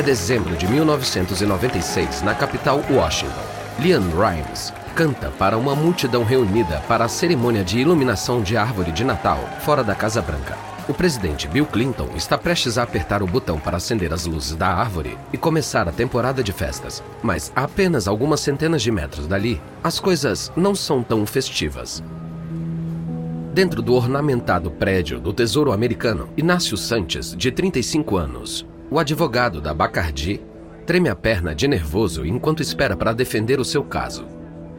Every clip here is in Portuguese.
É dezembro de 1996, na capital Washington. Leanne Rimes canta para uma multidão reunida para a cerimônia de iluminação de árvore de Natal fora da Casa Branca. O presidente Bill Clinton está prestes a apertar o botão para acender as luzes da árvore e começar a temporada de festas. Mas a apenas algumas centenas de metros dali, as coisas não são tão festivas. Dentro do ornamentado prédio do Tesouro Americano, Inácio Sanches, de 35 anos, o advogado da Bacardi, treme a perna de nervoso enquanto espera para defender o seu caso.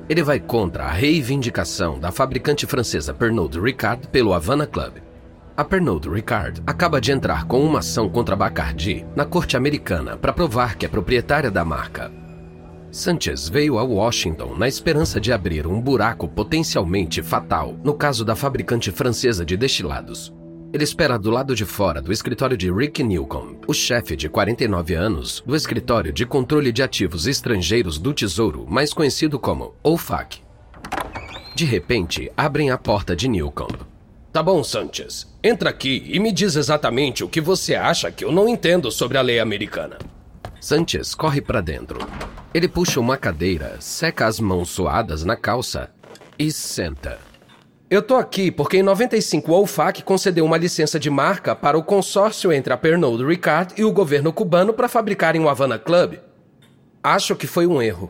Ele vai contra a reivindicação da fabricante francesa Pernod Ricard pelo Havana Club. A Pernod Ricard acaba de entrar com uma ação contra a Bacardi na corte americana para provar que é proprietária da marca. Sanchez veio a Washington na esperança de abrir um buraco potencialmente fatal no caso da fabricante francesa de destilados. Ele espera do lado de fora do escritório de Rick Newcomb, o chefe de 49 anos do escritório de controle de ativos estrangeiros do Tesouro, mais conhecido como OFAC. De repente, abrem a porta de Newcomb. Tá bom, Sanchez. Entra aqui e me diz exatamente o que você acha que eu não entendo sobre a lei americana. Sanchez corre para dentro. Ele puxa uma cadeira, seca as mãos suadas na calça e senta. Eu tô aqui porque em 95 o OFAC concedeu uma licença de marca para o consórcio entre a Pernod Ricard e o governo cubano para fabricarem o Havana Club. Acho que foi um erro.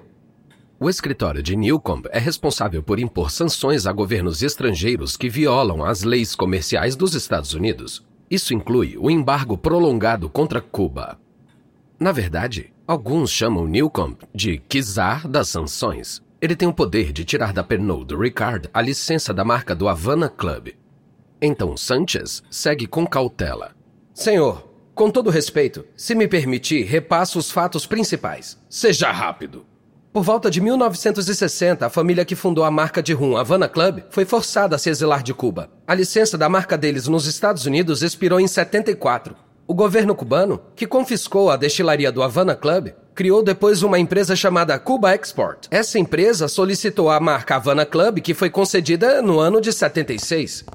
O escritório de Newcomb é responsável por impor sanções a governos estrangeiros que violam as leis comerciais dos Estados Unidos. Isso inclui o embargo prolongado contra Cuba. Na verdade, alguns chamam Newcomb de czar das sanções. Ele tem o poder de tirar da Pernod Ricard a licença da marca do Havana Club. Então Sanchez segue com cautela. Senhor, com todo respeito, se me permitir, repasso os fatos principais. Seja rápido. Por volta de 1960, a família que fundou a marca de rum Havana Club foi forçada a se exilar de Cuba. A licença da marca deles nos Estados Unidos expirou em 74. O governo cubano, que confiscou a destilaria do Havana Club, criou depois uma empresa chamada Cuba Export. Essa empresa solicitou a marca Havana Club, que foi concedida no ano de 76.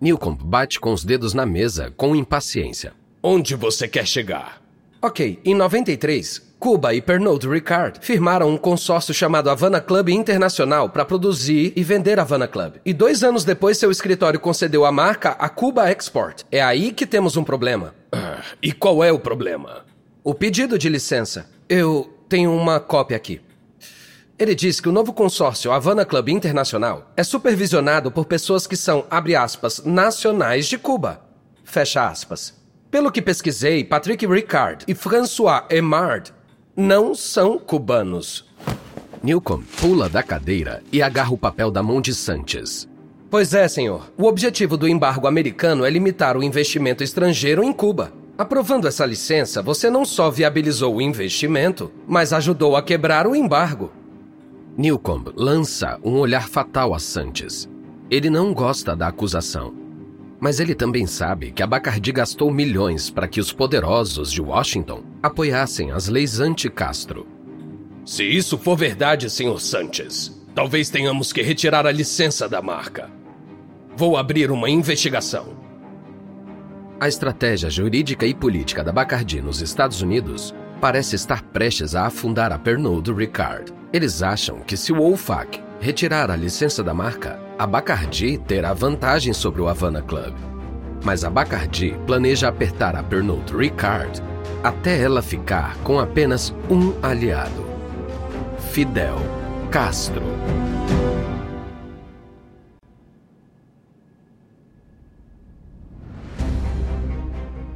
Newcomb bate com os dedos na mesa com impaciência. Onde você quer chegar? Ok, em 93, Cuba e Pernod Ricard firmaram um consórcio chamado Havana Club Internacional para produzir e vender Havana Club. E dois anos depois, seu escritório concedeu a marca a Cuba Export. É aí que temos um problema. Ah, e qual é o problema? O pedido de licença. Eu tenho uma cópia aqui. Ele diz que o novo consórcio Havana Club Internacional é supervisionado por pessoas que são, abre aspas, nacionais de Cuba. Fecha aspas. Pelo que pesquisei, Patrick Ricard e François Emard não são cubanos. Newcomb pula da cadeira e agarra o papel da mão de Sanchez. Pois é, senhor. O objetivo do embargo americano é limitar o investimento estrangeiro em Cuba. Aprovando essa licença, você não só viabilizou o investimento, mas ajudou a quebrar o embargo. Newcomb lança um olhar fatal a Sanches. Ele não gosta da acusação. Mas ele também sabe que a Bacardi gastou milhões para que os poderosos de Washington apoiassem as leis anti-Castro. Se isso for verdade, Sr. Sanchez, talvez tenhamos que retirar a licença da marca. Vou abrir uma investigação. A estratégia jurídica e política da Bacardi nos Estados Unidos parece estar prestes a afundar a Pernod Ricard. Eles acham que se o OFAC retirar a licença da marca, a Bacardi terá vantagem sobre o Havana Club. Mas a Bacardi planeja apertar a Pernod Ricard até ela ficar com apenas um aliado: Fidel Castro.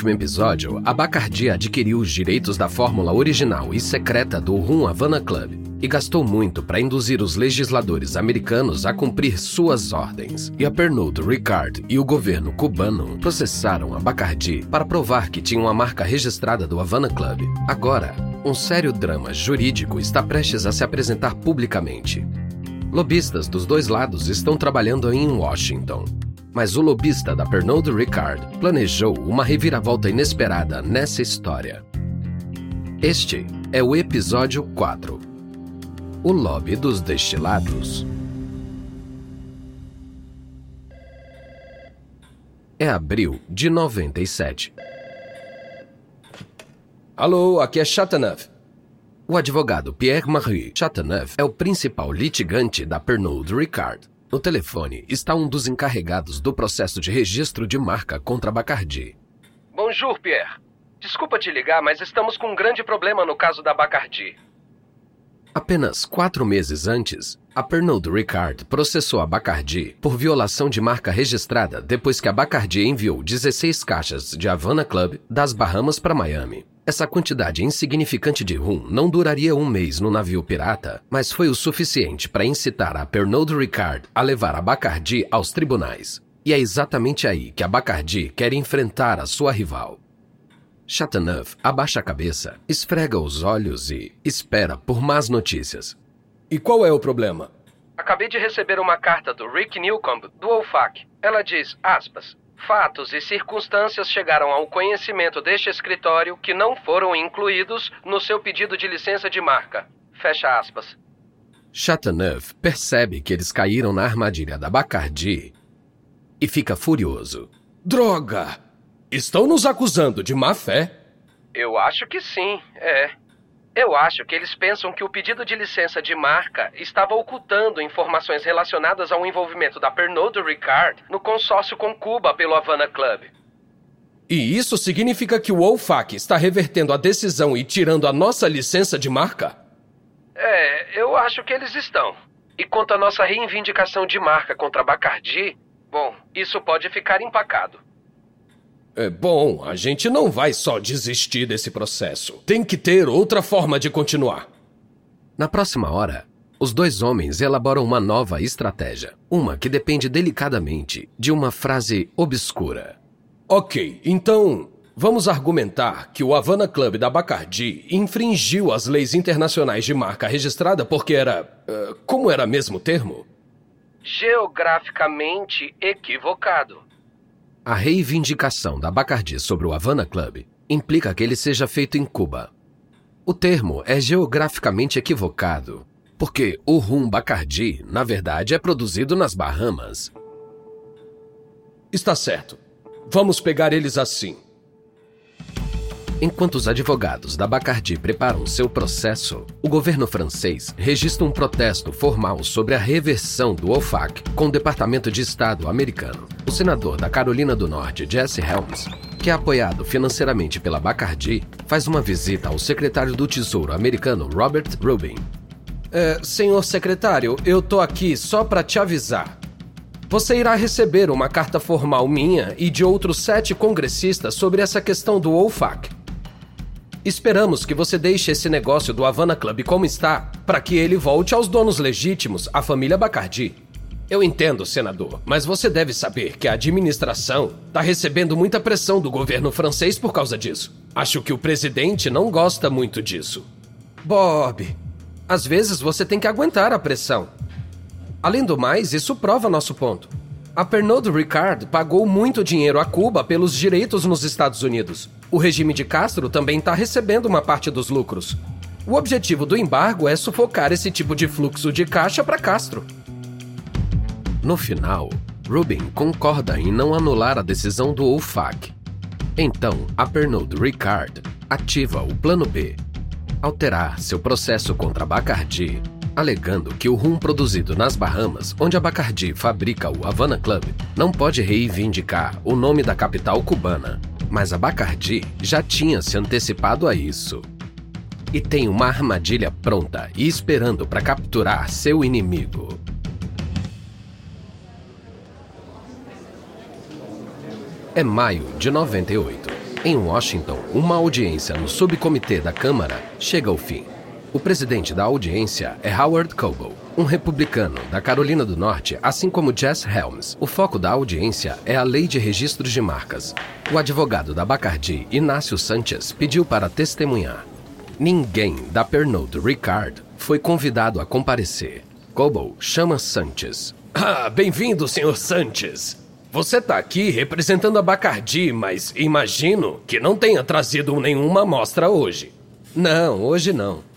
Último episódio, a Bacardi adquiriu os direitos da fórmula original e secreta do Rum Havana Club e gastou muito para induzir os legisladores americanos a cumprir suas ordens. E a Pernod Ricard e o governo cubano processaram a Bacardi para provar que tinha uma marca registrada do Havana Club. Agora, Um sério drama jurídico está prestes a se apresentar publicamente. Lobistas dos dois lados estão trabalhando em Washington. Mas o lobista da Pernod Ricard planejou uma reviravolta inesperada nessa história. Este é o episódio 4 O Lobby dos Destilados. É abril de 97. Alô, aqui é Chateauneuf. O advogado Pierre-Marie Chateauneuf é o principal litigante da Pernod Ricard. No telefone está um dos encarregados do processo de registro de marca contra Bacardi. Bonjour, Pierre. Desculpa te ligar, mas estamos com um grande problema no caso da Bacardi. Apenas quatro meses antes, a Pernod Ricard processou a Bacardi por violação de marca registrada depois que a Bacardi enviou 16 caixas de Havana Club das Bahamas para Miami. Essa quantidade insignificante de rum não duraria um mês no navio pirata, mas foi o suficiente para incitar a Pernod Ricard a levar a Bacardi aos tribunais. E é exatamente aí que a Bacardi quer enfrentar a sua rival. Chateauneuf abaixa a cabeça, esfrega os olhos e espera por más notícias. E qual é o problema? Acabei de receber uma carta do Rick Newcomb, do OFAC. Ela diz, aspas, fatos e circunstâncias chegaram ao conhecimento deste escritório que não foram incluídos no seu pedido de licença de marca. Fecha aspas. Chateauneuf percebe que eles caíram na armadilha da Bacardi e fica furioso. Droga! Estão nos acusando de má fé? Eu acho que sim, é. Eu acho que eles pensam que o pedido de licença de marca estava ocultando informações relacionadas ao envolvimento da Pernod Ricard no consórcio com Cuba pelo Havana Club. E isso significa que o OFAC está revertendo a decisão e tirando a nossa licença de marca? É, eu acho que eles estão. E quanto à nossa reivindicação de marca contra a Bacardi, bom, isso pode ficar empacado. É bom, a gente não vai só desistir desse processo. Tem que ter outra forma de continuar. Na próxima hora, os dois homens elaboram uma nova estratégia. Uma que depende delicadamente de uma frase obscura. Ok, então vamos argumentar que o Havana Club da Bacardi infringiu as leis internacionais de marca registrada porque era. Uh, como era mesmo o termo? Geograficamente equivocado. A reivindicação da Bacardi sobre o Havana Club implica que ele seja feito em Cuba. O termo é geograficamente equivocado, porque o rum Bacardi, na verdade, é produzido nas Bahamas. Está certo. Vamos pegar eles assim. Enquanto os advogados da Bacardi preparam seu processo, o governo francês registra um protesto formal sobre a reversão do OFAC com o Departamento de Estado americano. O senador da Carolina do Norte, Jesse Helms, que é apoiado financeiramente pela Bacardi, faz uma visita ao secretário do Tesouro americano Robert Rubin. É, senhor secretário, eu tô aqui só para te avisar. Você irá receber uma carta formal minha e de outros sete congressistas sobre essa questão do OFAC. Esperamos que você deixe esse negócio do Havana Club como está, para que ele volte aos donos legítimos, a família Bacardi. Eu entendo, senador, mas você deve saber que a administração está recebendo muita pressão do governo francês por causa disso. Acho que o presidente não gosta muito disso. Bob, às vezes você tem que aguentar a pressão. Além do mais, isso prova nosso ponto. A Pernod Ricard pagou muito dinheiro a Cuba pelos direitos nos Estados Unidos. O regime de Castro também está recebendo uma parte dos lucros. O objetivo do embargo é sufocar esse tipo de fluxo de caixa para Castro. No final, Rubin concorda em não anular a decisão do OFAC. Então, a Pernod Ricard ativa o Plano B, alterar seu processo contra Bacardi, alegando que o rum produzido nas Bahamas, onde a Bacardi fabrica o Havana Club, não pode reivindicar o nome da capital cubana mas a Bacardi já tinha se antecipado a isso. E tem uma armadilha pronta e esperando para capturar seu inimigo. É maio de 98. Em Washington, uma audiência no subcomitê da Câmara chega ao fim. O presidente da audiência é Howard Coble, um republicano da Carolina do Norte, assim como Jess Helms. O foco da audiência é a lei de registros de marcas. O advogado da Bacardi, Inácio Sanchez, pediu para testemunhar. Ninguém da Pernod Ricard foi convidado a comparecer. Cobo chama Sanchez. Ah, bem-vindo, Sr. Sanchez. Você tá aqui representando a Bacardi, mas imagino que não tenha trazido nenhuma amostra hoje. Não, hoje não.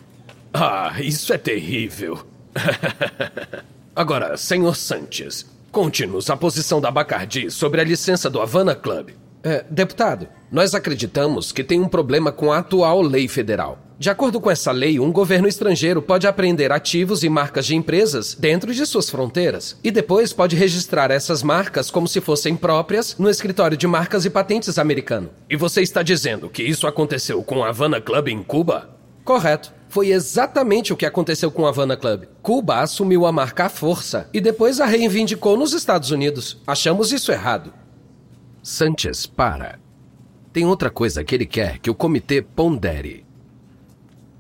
Ah, isso é terrível. Agora, Sr. Sanchez, conte-nos a posição da Bacardi sobre a licença do Havana Club. É, deputado, nós acreditamos que tem um problema com a atual lei federal. De acordo com essa lei, um governo estrangeiro pode apreender ativos e marcas de empresas dentro de suas fronteiras e depois pode registrar essas marcas como se fossem próprias no escritório de marcas e patentes americano. E você está dizendo que isso aconteceu com a Havana Club em Cuba? Correto. Foi exatamente o que aconteceu com a Havana Club. Cuba assumiu a marca à força e depois a reivindicou nos Estados Unidos. Achamos isso errado. Sanchez para. Tem outra coisa que ele quer que o comitê pondere.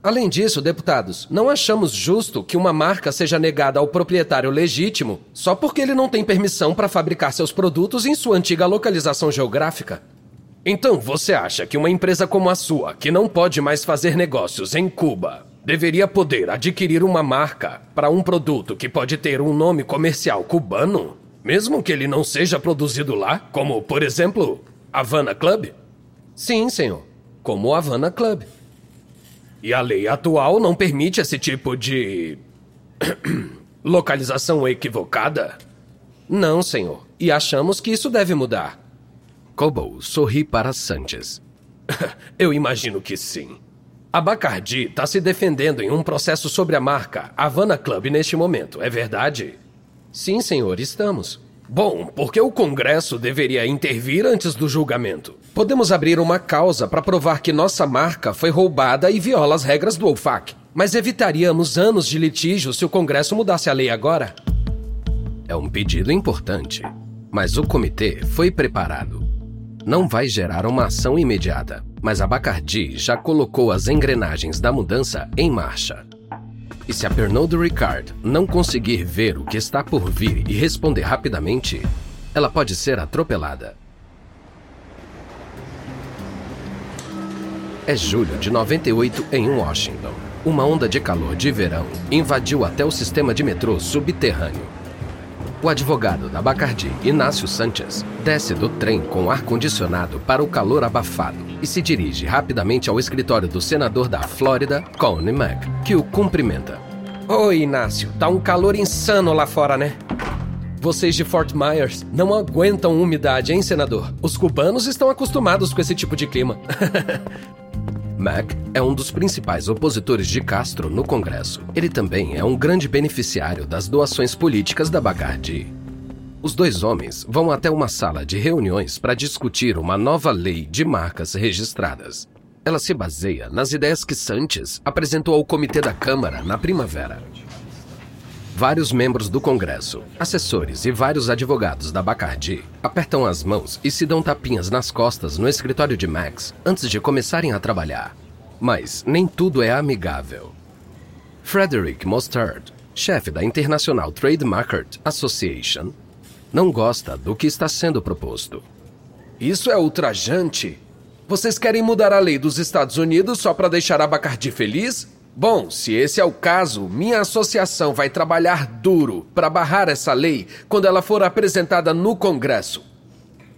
Além disso, deputados, não achamos justo que uma marca seja negada ao proprietário legítimo só porque ele não tem permissão para fabricar seus produtos em sua antiga localização geográfica. Então você acha que uma empresa como a sua, que não pode mais fazer negócios em Cuba, deveria poder adquirir uma marca para um produto que pode ter um nome comercial cubano? Mesmo que ele não seja produzido lá, como, por exemplo, Havana Club? Sim, senhor. Como Havana Club. E a lei atual não permite esse tipo de. localização equivocada? Não, senhor. E achamos que isso deve mudar. Cobo sorri para Sanchez. Eu imagino que sim. A Bacardi está se defendendo em um processo sobre a marca Havana Club neste momento, é verdade? Sim, senhor, estamos. Bom, porque o Congresso deveria intervir antes do julgamento. Podemos abrir uma causa para provar que nossa marca foi roubada e viola as regras do OFAC. Mas evitaríamos anos de litígio se o Congresso mudasse a lei agora. É um pedido importante, mas o comitê foi preparado. Não vai gerar uma ação imediata, mas a Bacardi já colocou as engrenagens da mudança em marcha. E se a Pernod Ricard não conseguir ver o que está por vir e responder rapidamente, ela pode ser atropelada. É julho de 98 em Washington. Uma onda de calor de verão invadiu até o sistema de metrô subterrâneo. O advogado da Bacardi, Inácio Sanchez, desce do trem com ar-condicionado para o calor abafado e se dirige rapidamente ao escritório do senador da Flórida, Connie Mack, que o cumprimenta. Oi, Inácio. Tá um calor insano lá fora, né? Vocês de Fort Myers não aguentam umidade, hein, senador? Os cubanos estão acostumados com esse tipo de clima. Mac é um dos principais opositores de Castro no Congresso. Ele também é um grande beneficiário das doações políticas da Bacardi. Os dois homens vão até uma sala de reuniões para discutir uma nova lei de marcas registradas. Ela se baseia nas ideias que Sanchez apresentou ao Comitê da Câmara na primavera. Vários membros do Congresso, assessores e vários advogados da Bacardi apertam as mãos e se dão tapinhas nas costas no escritório de Max antes de começarem a trabalhar. Mas nem tudo é amigável. Frederick Mostard, chefe da International Trade Market Association, não gosta do que está sendo proposto. Isso é ultrajante. Vocês querem mudar a lei dos Estados Unidos só para deixar a Bacardi feliz? Bom, se esse é o caso, minha associação vai trabalhar duro para barrar essa lei quando ela for apresentada no Congresso.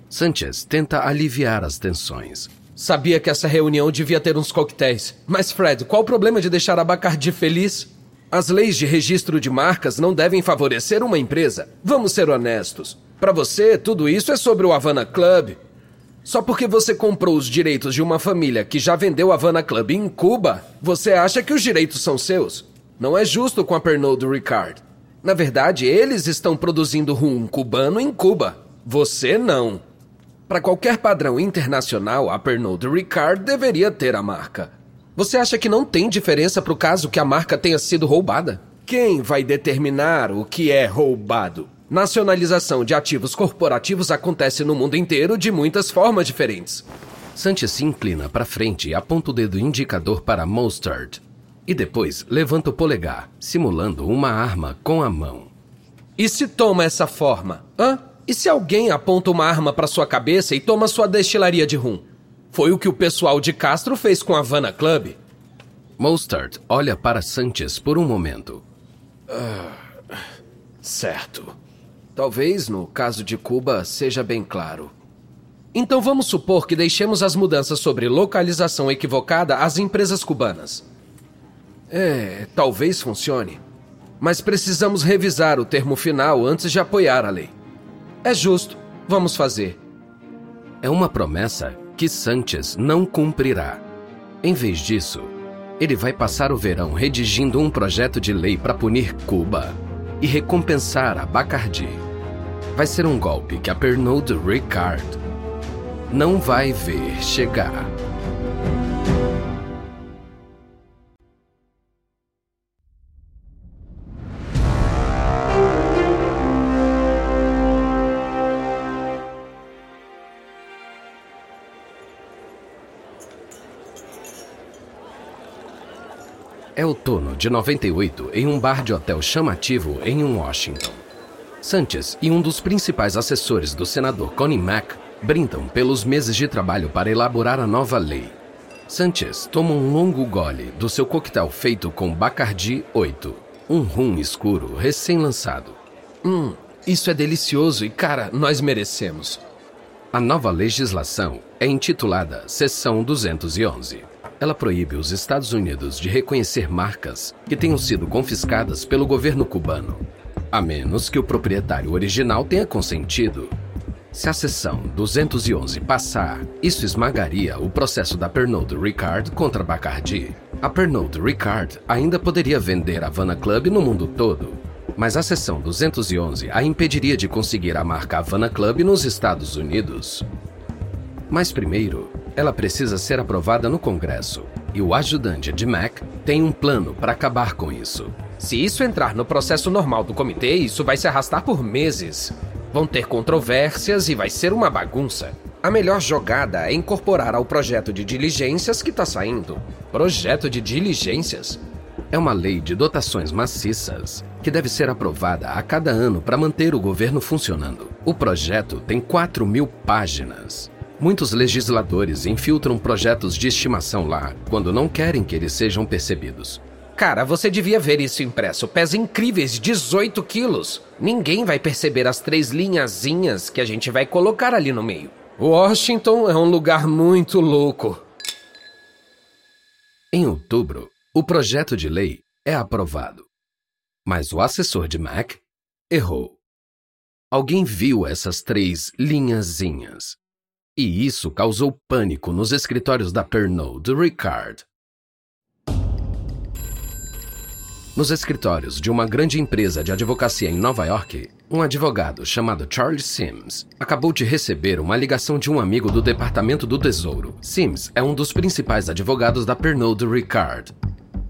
Sanchez tenta aliviar as tensões. Sabia que essa reunião devia ter uns coquetéis. Mas, Fred, qual o problema de deixar a Bacardi feliz? As leis de registro de marcas não devem favorecer uma empresa. Vamos ser honestos. Para você, tudo isso é sobre o Havana Club, só porque você comprou os direitos de uma família que já vendeu a Havana Club em Cuba, você acha que os direitos são seus? Não é justo com a Pernod Ricard. Na verdade, eles estão produzindo rum cubano em Cuba. Você não. Para qualquer padrão internacional, a Pernod Ricard deveria ter a marca. Você acha que não tem diferença para o caso que a marca tenha sido roubada? Quem vai determinar o que é roubado? Nacionalização de ativos corporativos acontece no mundo inteiro de muitas formas diferentes. Sanchez se inclina para frente e aponta o dedo indicador para Mostard. E depois levanta o polegar, simulando uma arma com a mão. E se toma essa forma? Hã? E se alguém aponta uma arma para sua cabeça e toma sua destilaria de rum? Foi o que o pessoal de Castro fez com a Havana Club. Mostert olha para Sanchez por um momento. Uh, certo. Talvez no caso de Cuba seja bem claro. Então vamos supor que deixemos as mudanças sobre localização equivocada às empresas cubanas. É, talvez funcione. Mas precisamos revisar o termo final antes de apoiar a lei. É justo. Vamos fazer. É uma promessa que Sanchez não cumprirá. Em vez disso, ele vai passar o verão redigindo um projeto de lei para punir Cuba e recompensar a Bacardi. Vai ser um golpe que a Pernod Ricard não vai ver chegar. É outono de 98 em um bar de hotel chamativo em Washington. Sanchez e um dos principais assessores do senador Connie Mack brindam pelos meses de trabalho para elaborar a nova lei. Sanchez toma um longo gole do seu coquetel feito com Bacardi 8, um rum escuro recém-lançado. Hum, isso é delicioso e, cara, nós merecemos. A nova legislação é intitulada Seção 211. Ela proíbe os Estados Unidos de reconhecer marcas que tenham sido confiscadas pelo governo cubano, a menos que o proprietário original tenha consentido. Se a seção 211 passar, isso esmagaria o processo da Pernod Ricard contra Bacardi. A Pernod Ricard ainda poderia vender a Havana Club no mundo todo, mas a seção 211 a impediria de conseguir a marca Havana Club nos Estados Unidos. Mas primeiro, ela precisa ser aprovada no Congresso, e o ajudante de Mac tem um plano para acabar com isso. Se isso entrar no processo normal do comitê, isso vai se arrastar por meses. Vão ter controvérsias e vai ser uma bagunça. A melhor jogada é incorporar ao projeto de diligências que está saindo. Projeto de diligências? É uma lei de dotações maciças que deve ser aprovada a cada ano para manter o governo funcionando. O projeto tem 4 mil páginas. Muitos legisladores infiltram projetos de estimação lá quando não querem que eles sejam percebidos. Cara, você devia ver isso impresso. Pesa incríveis 18 quilos. Ninguém vai perceber as três linhazinhas que a gente vai colocar ali no meio. Washington é um lugar muito louco. Em outubro, o projeto de lei é aprovado. Mas o assessor de Mac errou. Alguém viu essas três linhazinhas e isso causou pânico nos escritórios da Pernod Ricard. Nos escritórios de uma grande empresa de advocacia em Nova York, um advogado chamado Charles Sims acabou de receber uma ligação de um amigo do Departamento do Tesouro. Sims é um dos principais advogados da Pernod Ricard.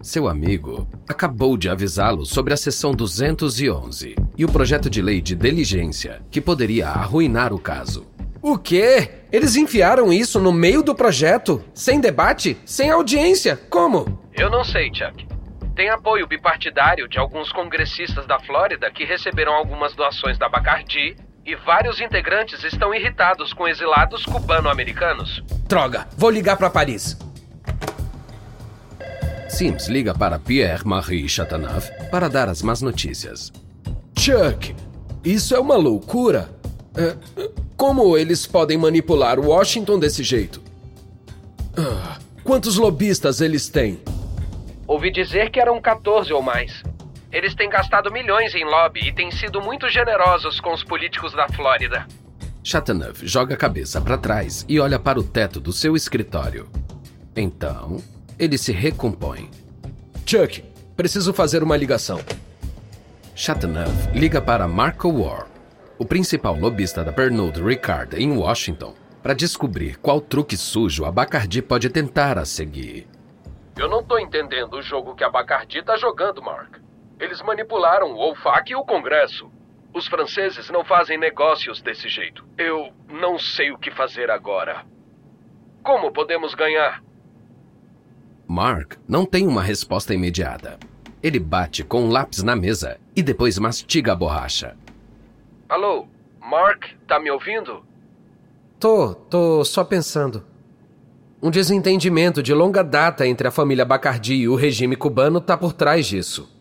Seu amigo acabou de avisá-lo sobre a seção 211 e o projeto de lei de diligência que poderia arruinar o caso. O quê? Eles enfiaram isso no meio do projeto? Sem debate? Sem audiência? Como? Eu não sei, Chuck. Tem apoio bipartidário de alguns congressistas da Flórida que receberam algumas doações da Bacardi e vários integrantes estão irritados com exilados cubano-americanos. Droga, vou ligar para Paris. Sims liga para Pierre-Marie Chateauneuf para dar as más notícias. Chuck, isso é uma loucura. É, como eles podem manipular Washington desse jeito? Ah, quantos lobistas eles têm? Ouvi dizer que eram 14 ou mais. Eles têm gastado milhões em lobby e têm sido muito generosos com os políticos da Flórida. Chateauneuf joga a cabeça para trás e olha para o teto do seu escritório. Então, ele se recompõe. Chuck, preciso fazer uma ligação. Chateauneuf liga para Marco War, o principal lobista da Pernod Ricard em Washington, para descobrir qual truque sujo a Bacardi pode tentar a seguir. Eu não tô entendendo o jogo que a Bacardi tá jogando, Mark. Eles manipularam o OFAC e o Congresso. Os franceses não fazem negócios desse jeito. Eu não sei o que fazer agora. Como podemos ganhar? Mark não tem uma resposta imediata. Ele bate com um lápis na mesa e depois mastiga a borracha. Alô, Mark, tá me ouvindo? Tô, tô só pensando. Um desentendimento de longa data entre a família Bacardi e o regime cubano está por trás disso.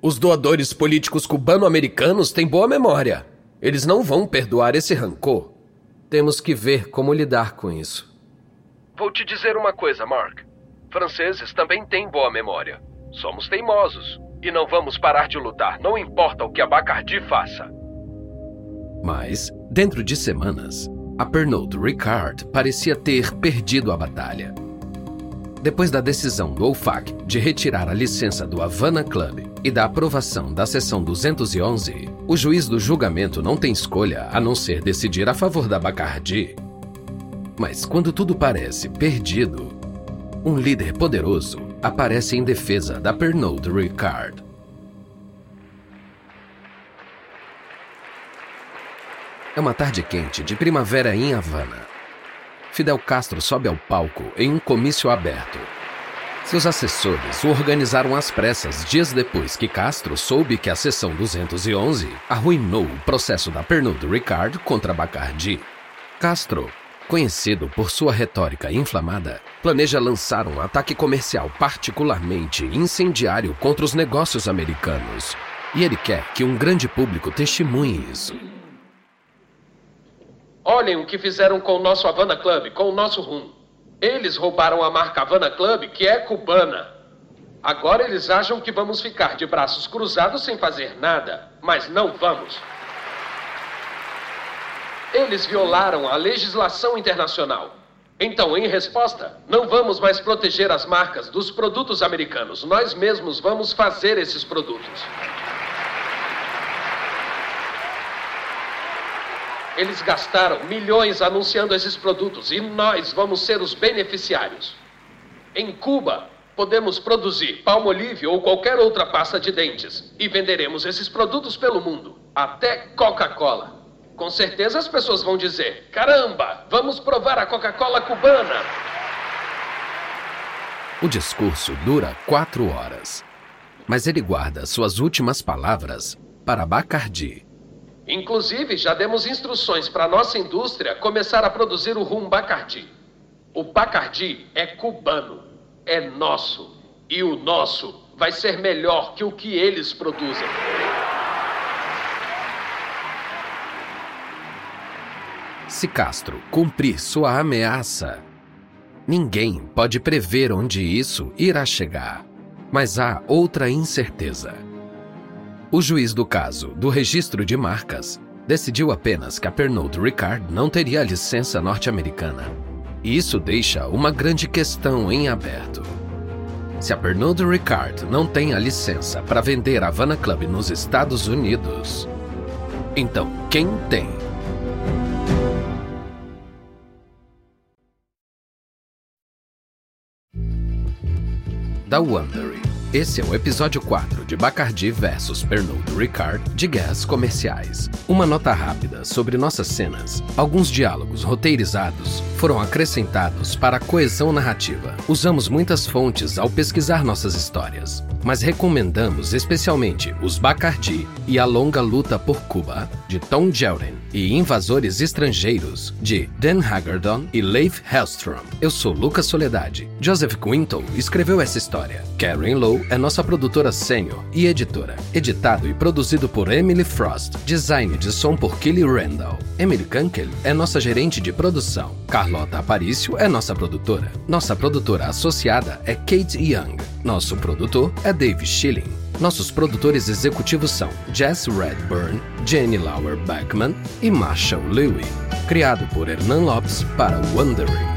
Os doadores políticos cubano-americanos têm boa memória. Eles não vão perdoar esse rancor. Temos que ver como lidar com isso. Vou te dizer uma coisa, Mark. Franceses também têm boa memória. Somos teimosos e não vamos parar de lutar, não importa o que a Bacardi faça. Mas, dentro de semanas, a Pernod Ricard parecia ter perdido a batalha. Depois da decisão do OFAC de retirar a licença do Havana Club e da aprovação da seção 211, o juiz do julgamento não tem escolha a não ser decidir a favor da Bacardi mas quando tudo parece perdido, um líder poderoso aparece em defesa da Pernod Ricard. É uma tarde quente de primavera em Havana. Fidel Castro sobe ao palco em um comício aberto. Seus assessores o organizaram às pressas dias depois que Castro soube que a sessão 211 arruinou o processo da Pernod Ricard contra Bacardi. Castro conhecido por sua retórica inflamada, planeja lançar um ataque comercial particularmente incendiário contra os negócios americanos. E ele quer que um grande público testemunhe isso. Olhem o que fizeram com o nosso Havana Club, com o nosso rum. Eles roubaram a marca Havana Club, que é cubana. Agora eles acham que vamos ficar de braços cruzados sem fazer nada, mas não vamos. Eles violaram a legislação internacional. Então, em resposta, não vamos mais proteger as marcas dos produtos americanos. Nós mesmos vamos fazer esses produtos. Eles gastaram milhões anunciando esses produtos e nós vamos ser os beneficiários. Em Cuba, podemos produzir palmolive ou qualquer outra pasta de dentes e venderemos esses produtos pelo mundo, até Coca-Cola. Com certeza as pessoas vão dizer: caramba, vamos provar a Coca-Cola cubana. O discurso dura quatro horas, mas ele guarda suas últimas palavras para Bacardi. Inclusive, já demos instruções para nossa indústria começar a produzir o rum Bacardi. O Bacardi é cubano, é nosso, e o nosso vai ser melhor que o que eles produzem. Se Castro cumprir sua ameaça, ninguém pode prever onde isso irá chegar. Mas há outra incerteza. O juiz do caso do registro de marcas decidiu apenas que a Pernod Ricard não teria licença norte-americana. E isso deixa uma grande questão em aberto. Se a Pernod Ricard não tem a licença para vender a Havana Club nos Estados Unidos, então quem tem? da Wondery. Esse é o episódio 4 de Bacardi vs Pernod Ricard de Guerras Comerciais. Uma nota rápida sobre nossas cenas. Alguns diálogos roteirizados foram acrescentados para a coesão narrativa. Usamos muitas fontes ao pesquisar nossas histórias, mas recomendamos especialmente Os Bacardi e A Longa Luta por Cuba, de Tom Jelden, e Invasores Estrangeiros, de Dan Hagerdon e Leif Hellstrom. Eu sou Lucas Soledade. Joseph Quinto escreveu essa história. Karen Lowe é nossa produtora sênior e editora. Editado e produzido por Emily Frost. Design de som por Kelly Randall. Emily Kunkel é nossa gerente de produção. Carlota Aparício é nossa produtora. Nossa produtora associada é Kate Young. Nosso produtor é Dave Schilling. Nossos produtores executivos são Jess Redburn, Jenny Lauer Beckman e Marshall Lewy. Criado por Hernan Lopes para Wondering.